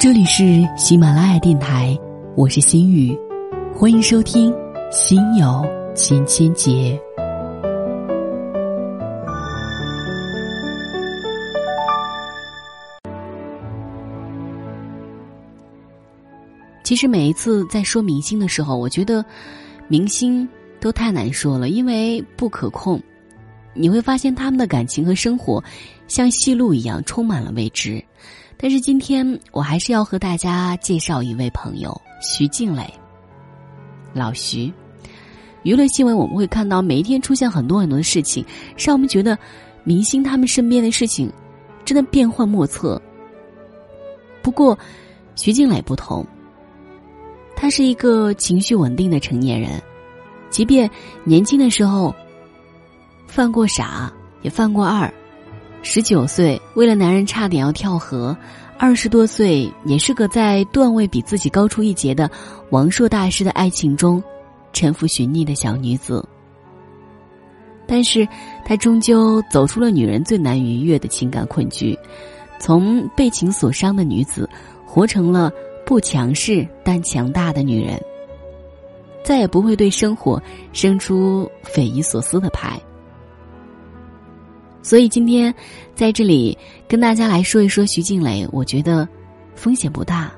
这里是喜马拉雅电台，我是心雨，欢迎收听《心有千千结》。其实每一次在说明星的时候，我觉得明星都太难说了，因为不可控。你会发现他们的感情和生活像戏路一样，充满了未知。但是今天我还是要和大家介绍一位朋友徐静蕾。老徐，娱乐新闻我们会看到每一天出现很多很多的事情，让我们觉得明星他们身边的事情真的变幻莫测。不过，徐静蕾不同，他是一个情绪稳定的成年人，即便年轻的时候犯过傻，也犯过二。十九岁，为了男人差点要跳河；二十多岁，也是个在段位比自己高出一截的王朔大师的爱情中沉浮寻觅的小女子。但是，她终究走出了女人最难逾越的情感困局，从被情所伤的女子，活成了不强势但强大的女人，再也不会对生活生出匪夷所思的牌。所以今天在这里跟大家来说一说徐静蕾，我觉得风险不大。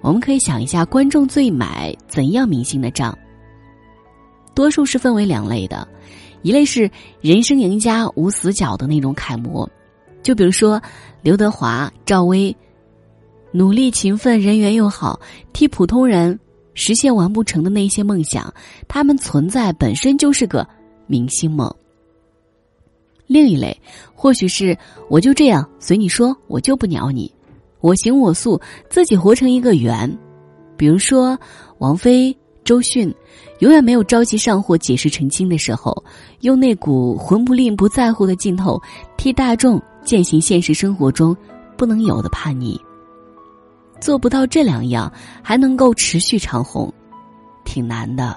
我们可以想一下，观众最买怎样明星的账？多数是分为两类的，一类是人生赢家无死角的那种楷模，就比如说刘德华、赵薇，努力勤奋、人缘又好，替普通人实现完不成的那些梦想，他们存在本身就是个明星梦。另一类，或许是我就这样随你说，我就不鸟你，我行我素，自己活成一个圆。比如说王菲、周迅，永远没有着急上火、解释澄清的时候，用那股魂不吝、不在乎的劲头，替大众践行现实生活中不能有的叛逆。做不到这两样，还能够持续长红，挺难的。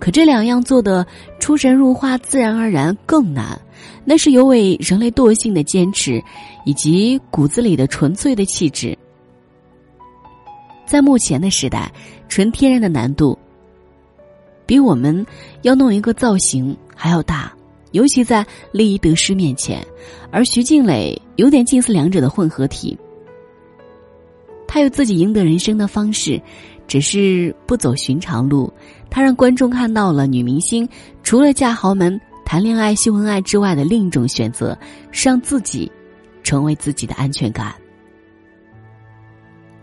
可这两样做的出神入化、自然而然更难，那是有违人类惰性的坚持，以及骨子里的纯粹的气质。在目前的时代，纯天然的难度，比我们要弄一个造型还要大，尤其在利益得失面前。而徐静蕾有点近似两者的混合体，她有自己赢得人生的方式。只是不走寻常路，他让观众看到了女明星除了嫁豪门、谈恋爱、秀恩爱之外的另一种选择，是让自己成为自己的安全感。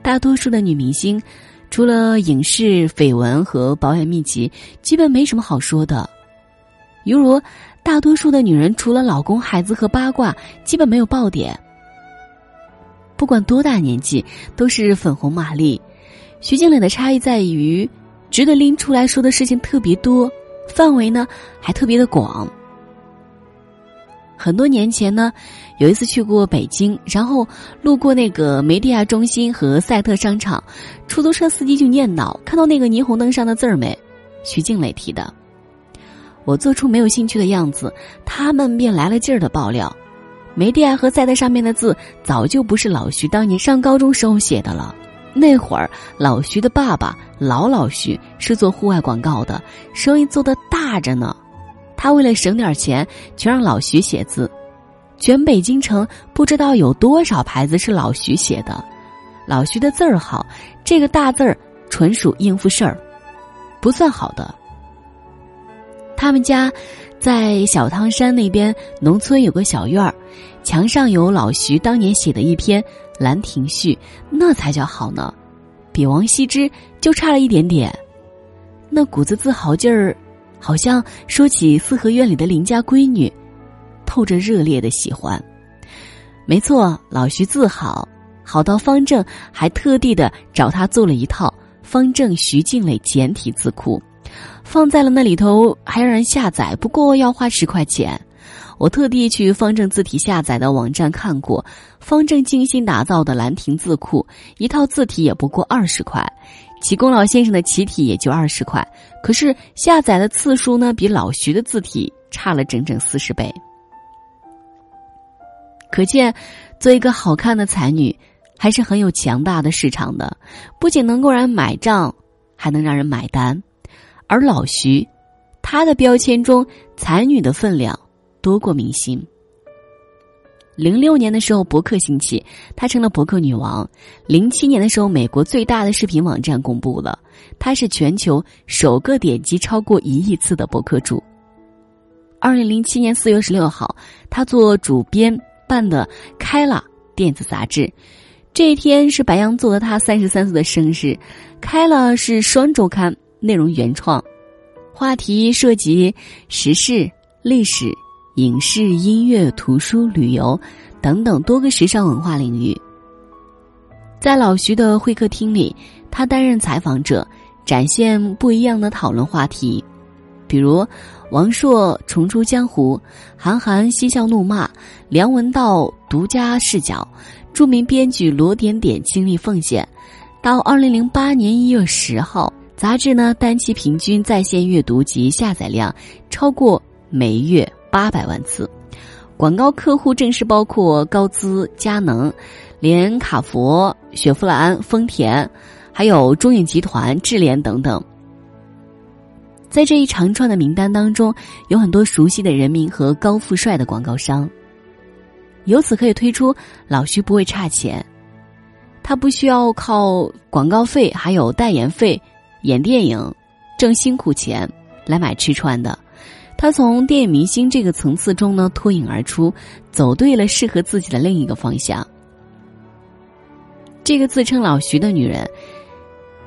大多数的女明星，除了影视绯闻和保养秘籍，基本没什么好说的。犹如大多数的女人，除了老公、孩子和八卦，基本没有爆点。不管多大年纪，都是粉红玛丽。徐静蕾的差异在于，值得拎出来说的事情特别多，范围呢还特别的广。很多年前呢，有一次去过北京，然后路过那个梅地亚中心和赛特商场，出租车司机就念叨：“看到那个霓虹灯上的字儿没？徐静蕾提的。”我做出没有兴趣的样子，他们便来了劲儿的爆料：梅地亚和赛特上面的字早就不是老徐当年上高中时候写的了。那会儿，老徐的爸爸老老徐是做户外广告的，生意做得大着呢。他为了省点钱，全让老徐写字。全北京城不知道有多少牌子是老徐写的。老徐的字儿好，这个大字儿纯属应付事儿，不算好的。他们家在小汤山那边农村有个小院儿，墙上有老徐当年写的一篇。《兰亭序》那才叫好呢，比王羲之就差了一点点。那股子自豪劲儿，好像说起四合院里的邻家闺女，透着热烈的喜欢。没错，老徐字好，好到方正还特地的找他做了一套方正徐静蕾简体字库，放在了那里头，还让人下载，不过要花十块钱。我特地去方正字体下载的网站看过，方正精心打造的兰亭字库，一套字体也不过二十块，启功老先生的启体也就二十块，可是下载的次数呢，比老徐的字体差了整整四十倍。可见，做一个好看的才女，还是很有强大的市场的，不仅能够让人买账，还能让人买单。而老徐，他的标签中才女的分量多过明星。零六年的时候，博客兴起，她成了博客女王。零七年的时候，美国最大的视频网站公布了，她是全球首个点击超过一亿次的博客主。二零零七年四月十六号，她做主编办的《开了》电子杂志，这一天是白羊座的她三十三岁的生日。《开了》是双周刊，内容原创，话题涉及时事、历史。影视、音乐、图书、旅游等等多个时尚文化领域，在老徐的会客厅里，他担任采访者，展现不一样的讨论话题，比如王朔重出江湖，韩寒嬉笑怒骂，梁文道独家视角，著名编剧罗点点倾力奉献。到二零零八年一月十号，杂志呢单期平均在线阅读及下载量超过每月。八百万次，广告客户正式包括高姿、佳能、连卡佛、雪佛兰、丰田，还有中影集团、智联等等。在这一长串的名单当中，有很多熟悉的人名和高富帅的广告商。由此可以推出，老徐不会差钱，他不需要靠广告费还有代言费演电影挣辛苦钱来买吃穿的。他从电影明星这个层次中呢脱颖而出，走对了适合自己的另一个方向。这个自称老徐的女人，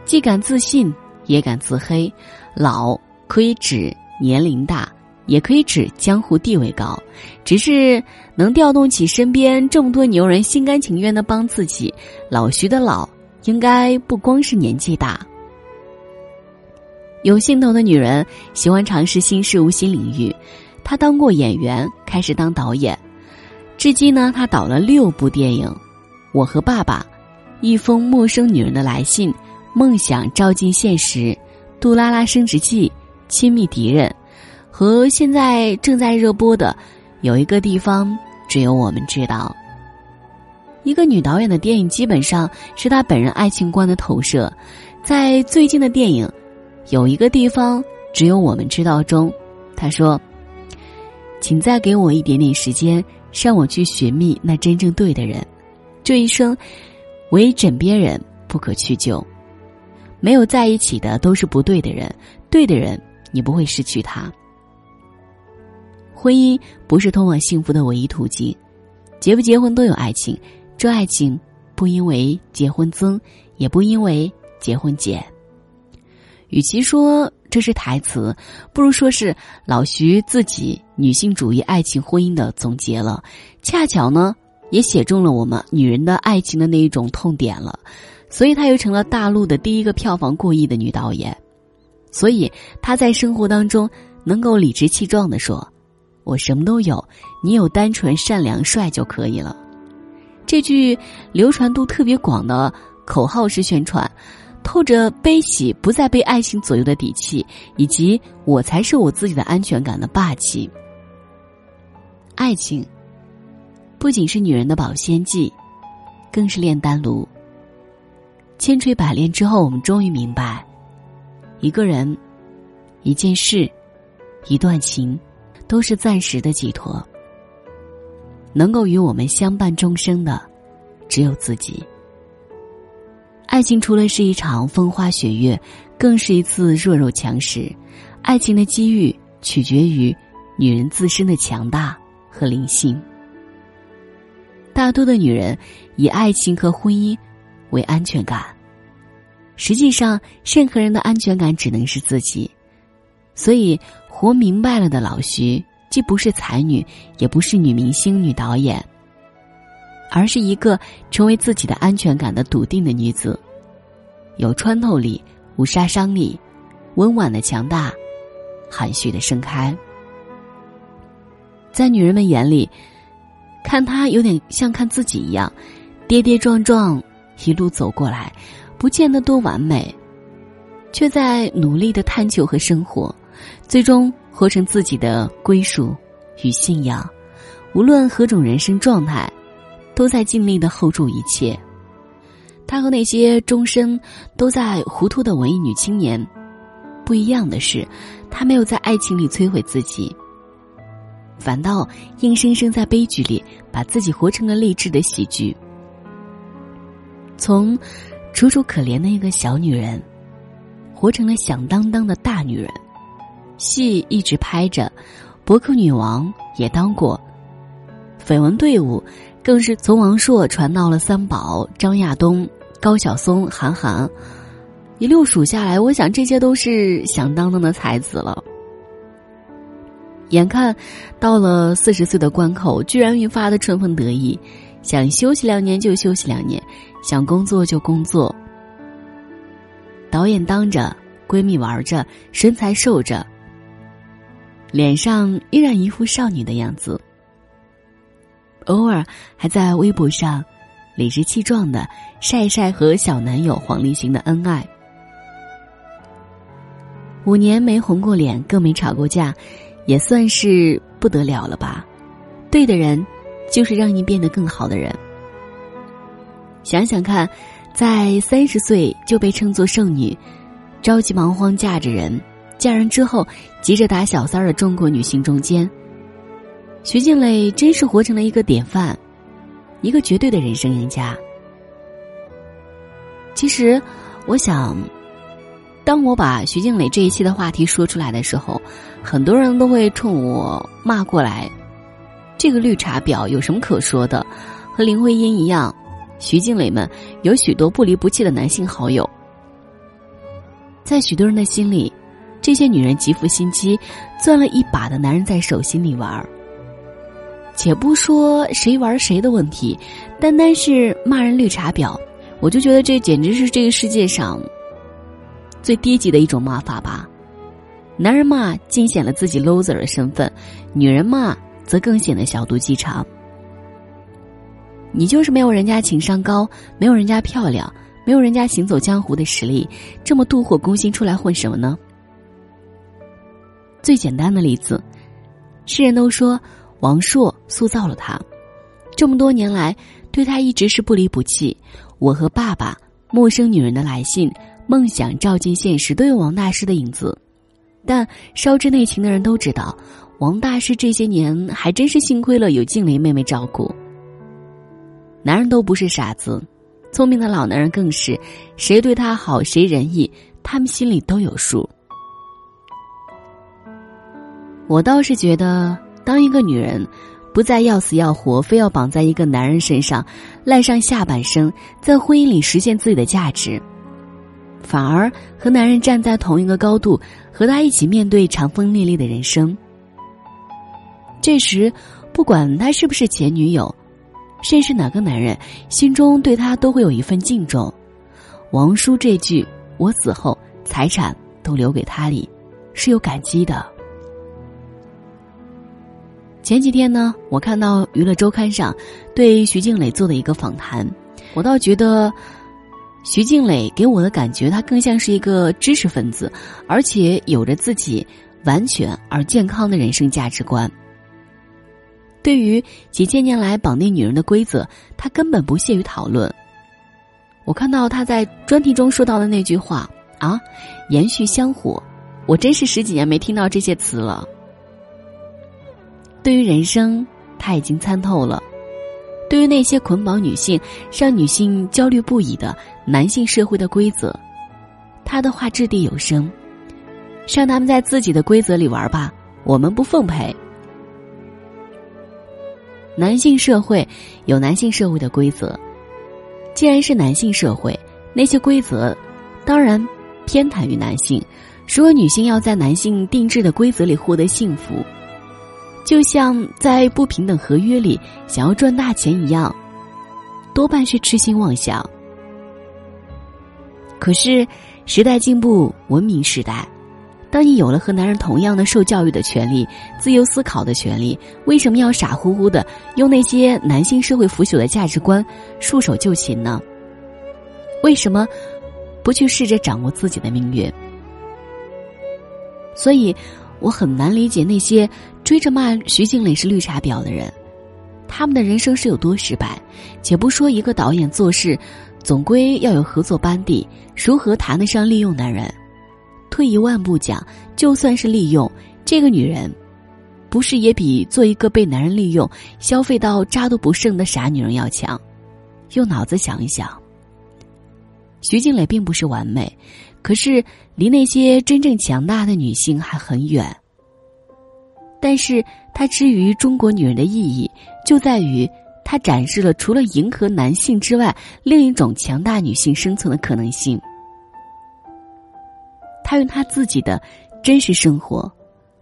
既敢自信，也敢自黑。老可以指年龄大，也可以指江湖地位高，只是能调动起身边这么多牛人心甘情愿的帮自己。老徐的老，应该不光是年纪大。有心头的女人喜欢尝试新事物、新领域。她当过演员，开始当导演，至今呢，她导了六部电影，《我和爸爸》，《一封陌生女人的来信》，《梦想照进现实》，《杜拉拉升职记》，《亲密敌人》，和现在正在热播的《有一个地方只有我们知道》。一个女导演的电影基本上是她本人爱情观的投射，在最近的电影。有一个地方只有我们知道。中，他说：“请再给我一点点时间，让我去寻觅那真正对的人。这一生，唯枕边人不可去救。没有在一起的都是不对的人，对的人你不会失去他。婚姻不是通往幸福的唯一途径，结不结婚都有爱情，这爱情不因为结婚增，也不因为结婚减。”与其说这是台词，不如说是老徐自己女性主义爱情婚姻的总结了。恰巧呢，也写中了我们女人的爱情的那一种痛点了，所以她又成了大陆的第一个票房过亿的女导演。所以她在生活当中能够理直气壮的说：“我什么都有，你有单纯、善良、帅就可以了。”这句流传度特别广的口号式宣传。透着悲喜不再被爱情左右的底气，以及我才是我自己的安全感的霸气。爱情不仅是女人的保鲜剂，更是炼丹炉。千锤百炼之后，我们终于明白，一个人、一件事、一段情，都是暂时的寄托。能够与我们相伴终生的，只有自己。爱情除了是一场风花雪月，更是一次弱肉强食。爱情的机遇取决于女人自身的强大和灵性。大多的女人以爱情和婚姻为安全感，实际上任何人的安全感只能是自己。所以，活明白了的老徐，既不是才女，也不是女明星、女导演。而是一个成为自己的安全感的笃定的女子，有穿透力，无杀伤力，温婉的强大，含蓄的盛开。在女人们眼里，看她有点像看自己一样，跌跌撞撞一路走过来，不见得多完美，却在努力的探求和生活，最终活成自己的归属与信仰。无论何种人生状态，都在尽力的 hold 住一切。她和那些终身都在糊涂的文艺女青年不一样的是，她没有在爱情里摧毁自己，反倒硬生生在悲剧里把自己活成了励志的喜剧。从楚楚可怜的一个小女人，活成了响当当的大女人。戏一直拍着，博客女王也当过，绯闻队伍更是从王朔传到了三宝、张亚东、高晓松、韩寒，一路数下来，我想这些都是响当当的才子了。眼看到了四十岁的关口，居然愈发的春风得意，想休息两年就休息两年，想工作就工作。导演当着，闺蜜玩着，身材瘦着。脸上依然一副少女的样子，偶尔还在微博上理直气壮的晒晒和小男友黄立行的恩爱。五年没红过脸，更没吵过架，也算是不得了了吧？对的人，就是让你变得更好的人。想想看，在三十岁就被称作剩女，着急忙慌嫁着人。嫁人之后急着打小三儿的中国女性中间，徐静蕾真是活成了一个典范，一个绝对的人生赢家。其实，我想，当我把徐静蕾这一期的话题说出来的时候，很多人都会冲我骂过来：“这个绿茶婊有什么可说的？和林徽因一样，徐静蕾们有许多不离不弃的男性好友。”在许多人的心里。这些女人极富心机，攥了一把的男人在手心里玩儿。且不说谁玩谁的问题，单单是骂人绿茶婊，我就觉得这简直是这个世界上最低级的一种骂法吧。男人骂尽显了自己 loser 的身份，女人骂则更显得小肚鸡肠。你就是没有人家情商高，没有人家漂亮，没有人家行走江湖的实力，这么妒火攻心出来混什么呢？最简单的例子，世人都说王朔塑造了他，这么多年来对他一直是不离不弃。我和爸爸、陌生女人的来信、梦想照进现实都有王大师的影子，但稍知内情的人都知道，王大师这些年还真是幸亏了有静蕾妹妹照顾。男人都不是傻子，聪明的老男人更是，谁对他好谁仁义，他们心里都有数。我倒是觉得，当一个女人不再要死要活，非要绑在一个男人身上，赖上下半生，在婚姻里实现自己的价值，反而和男人站在同一个高度，和他一起面对长风烈烈的人生。这时，不管他是不是前女友，甚是哪个男人，心中对他都会有一份敬重。王叔这句“我死后财产都留给他”里，是有感激的。前几天呢，我看到娱乐周刊上对徐静蕾做的一个访谈，我倒觉得徐静蕾给我的感觉，她更像是一个知识分子，而且有着自己完全而健康的人生价值观。对于几千年来绑定女人的规则，她根本不屑于讨论。我看到她在专题中说到的那句话啊，“延续香火”，我真是十几年没听到这些词了。对于人生，他已经参透了；对于那些捆绑女性、让女性焦虑不已的男性社会的规则，他的话掷地有声：“让他们在自己的规则里玩吧，我们不奉陪。”男性社会有男性社会的规则，既然是男性社会，那些规则当然偏袒于男性。如果女性要在男性定制的规则里获得幸福，就像在不平等合约里想要赚大钱一样，多半是痴心妄想。可是时代进步，文明时代，当你有了和男人同样的受教育的权利、自由思考的权利，为什么要傻乎乎的用那些男性社会腐朽的价值观束手就擒呢？为什么不去试着掌握自己的命运？所以。我很难理解那些追着骂徐静蕾是绿茶婊的人，他们的人生是有多失败。且不说一个导演做事，总归要有合作班底，如何谈得上利用男人？退一万步讲，就算是利用这个女人，不是也比做一个被男人利用、消费到渣都不剩的傻女人要强？用脑子想一想。徐静蕾并不是完美，可是离那些真正强大的女性还很远。但是她之于中国女人的意义，就在于她展示了除了迎合男性之外另一种强大女性生存的可能性。她用她自己的真实生活，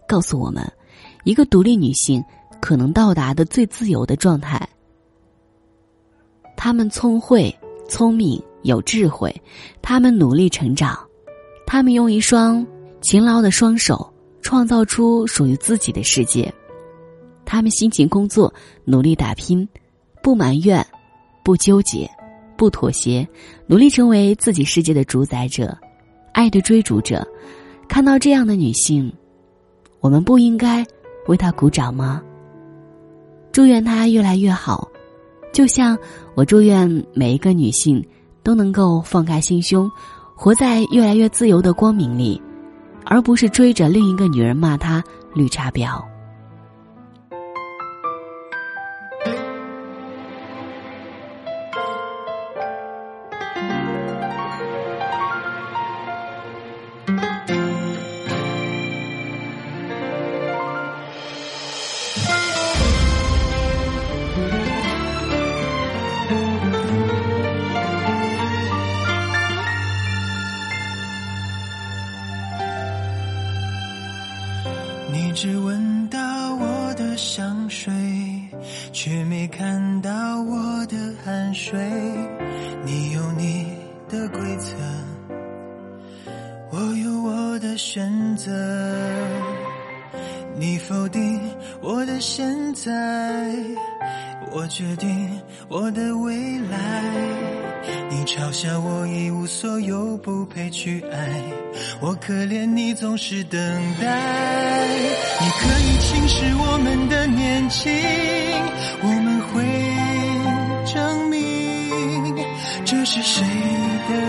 告诉我们，一个独立女性可能到达的最自由的状态。她们聪慧、聪明、有智慧，她们努力成长，她们用一双勤劳的双手。创造出属于自己的世界，他们辛勤工作，努力打拼，不埋怨，不纠结，不妥协，努力成为自己世界的主宰者，爱的追逐者。看到这样的女性，我们不应该为她鼓掌吗？祝愿她越来越好，就像我祝愿每一个女性都能够放开心胸，活在越来越自由的光明里。而不是追着另一个女人骂他绿茶婊。你只闻到我的香水，却没看到我的汗水。你有你的规则，我有我的选择。你否定我的现在，我决定我的未来。嘲笑我一无所有，不配去爱，我可怜你总是等待。你可以轻视我们的年轻，我们会证明这是谁的